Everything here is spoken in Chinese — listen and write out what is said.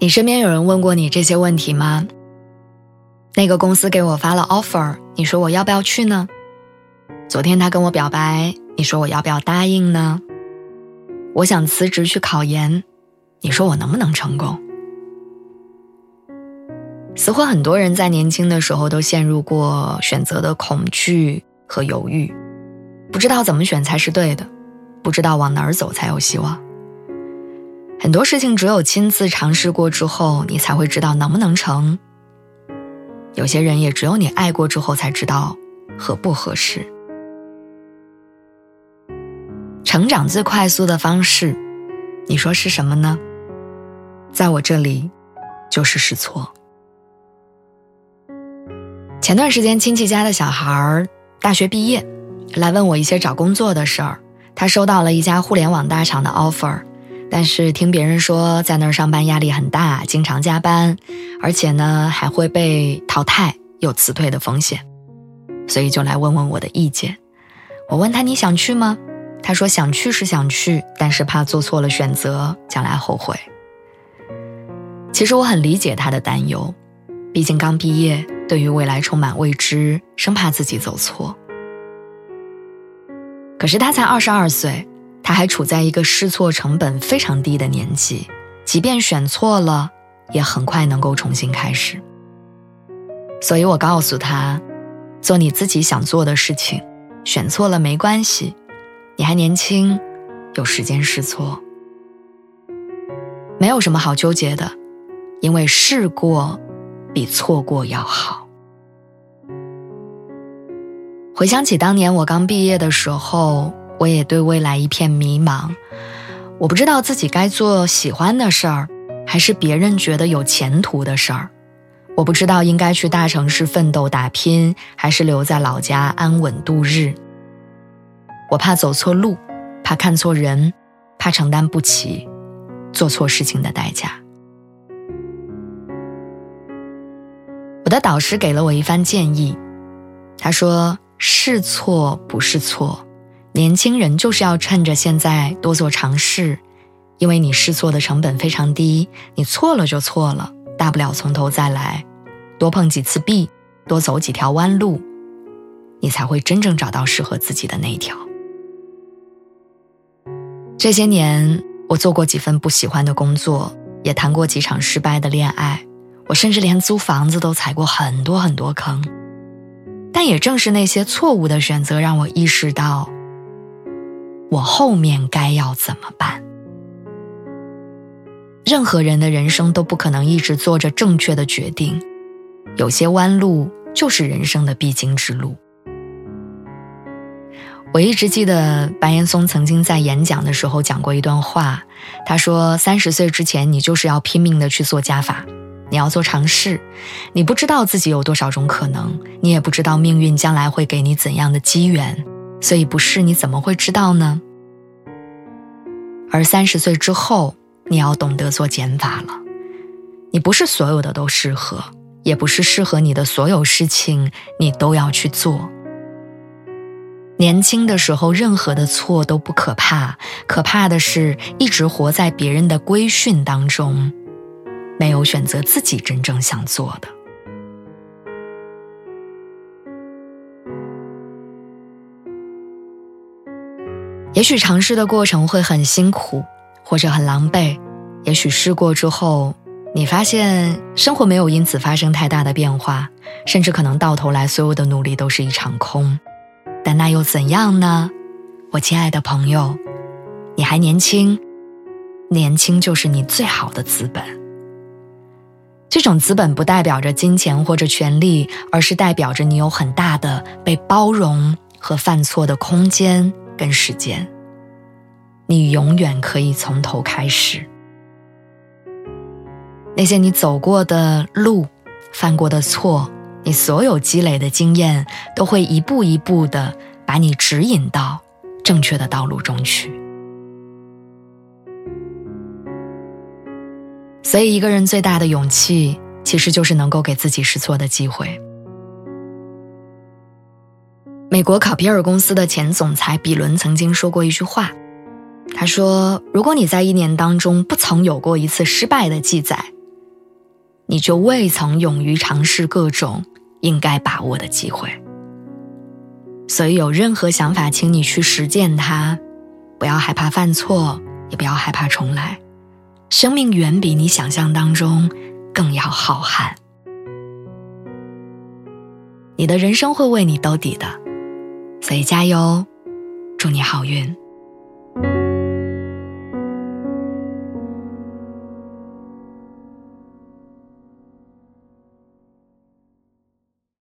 你身边有人问过你这些问题吗？那个公司给我发了 offer，你说我要不要去呢？昨天他跟我表白，你说我要不要答应呢？我想辞职去考研，你说我能不能成功？似乎很多人在年轻的时候都陷入过选择的恐惧和犹豫，不知道怎么选才是对的，不知道往哪儿走才有希望。很多事情只有亲自尝试过之后，你才会知道能不能成。有些人也只有你爱过之后才知道合不合适。成长最快速的方式，你说是什么呢？在我这里，就是试错。前段时间亲戚家的小孩儿大学毕业，来问我一些找工作的事儿。他收到了一家互联网大厂的 offer。但是听别人说，在那儿上班压力很大，经常加班，而且呢还会被淘汰，有辞退的风险，所以就来问问我的意见。我问他你想去吗？他说想去是想去，但是怕做错了选择，将来后悔。其实我很理解他的担忧，毕竟刚毕业，对于未来充满未知，生怕自己走错。可是他才二十二岁。他还处在一个试错成本非常低的年纪，即便选错了，也很快能够重新开始。所以我告诉他，做你自己想做的事情，选错了没关系，你还年轻，有时间试错，没有什么好纠结的，因为试过，比错过要好。回想起当年我刚毕业的时候。我也对未来一片迷茫，我不知道自己该做喜欢的事儿，还是别人觉得有前途的事儿。我不知道应该去大城市奋斗打拼，还是留在老家安稳度日。我怕走错路，怕看错人，怕承担不起做错事情的代价。我的导师给了我一番建议，他说：“是错不是错。”年轻人就是要趁着现在多做尝试，因为你试错的成本非常低，你错了就错了，大不了从头再来，多碰几次壁，多走几条弯路，你才会真正找到适合自己的那一条。这些年，我做过几份不喜欢的工作，也谈过几场失败的恋爱，我甚至连租房子都踩过很多很多坑，但也正是那些错误的选择，让我意识到。我后面该要怎么办？任何人的人生都不可能一直做着正确的决定，有些弯路就是人生的必经之路。我一直记得白岩松曾经在演讲的时候讲过一段话，他说：“三十岁之前，你就是要拼命的去做加法，你要做尝试，你不知道自己有多少种可能，你也不知道命运将来会给你怎样的机缘。”所以不是你怎么会知道呢？而三十岁之后，你要懂得做减法了。你不是所有的都适合，也不是适合你的所有事情你都要去做。年轻的时候，任何的错都不可怕，可怕的是一直活在别人的规训当中，没有选择自己真正想做的。也许尝试的过程会很辛苦，或者很狼狈。也许试过之后，你发现生活没有因此发生太大的变化，甚至可能到头来所有的努力都是一场空。但那又怎样呢？我亲爱的朋友，你还年轻，年轻就是你最好的资本。这种资本不代表着金钱或者权利，而是代表着你有很大的被包容和犯错的空间。跟时间，你永远可以从头开始。那些你走过的路、犯过的错，你所有积累的经验，都会一步一步的把你指引到正确的道路中去。所以，一个人最大的勇气，其实就是能够给自己试错的机会。美国考皮尔公司的前总裁比伦曾经说过一句话，他说：“如果你在一年当中不曾有过一次失败的记载。”你就未曾勇于尝试各种应该把握的机会，所以有任何想法，请你去实践它，不要害怕犯错，也不要害怕重来。生命远比你想象当中更要浩瀚，你的人生会为你兜底的，所以加油，祝你好运。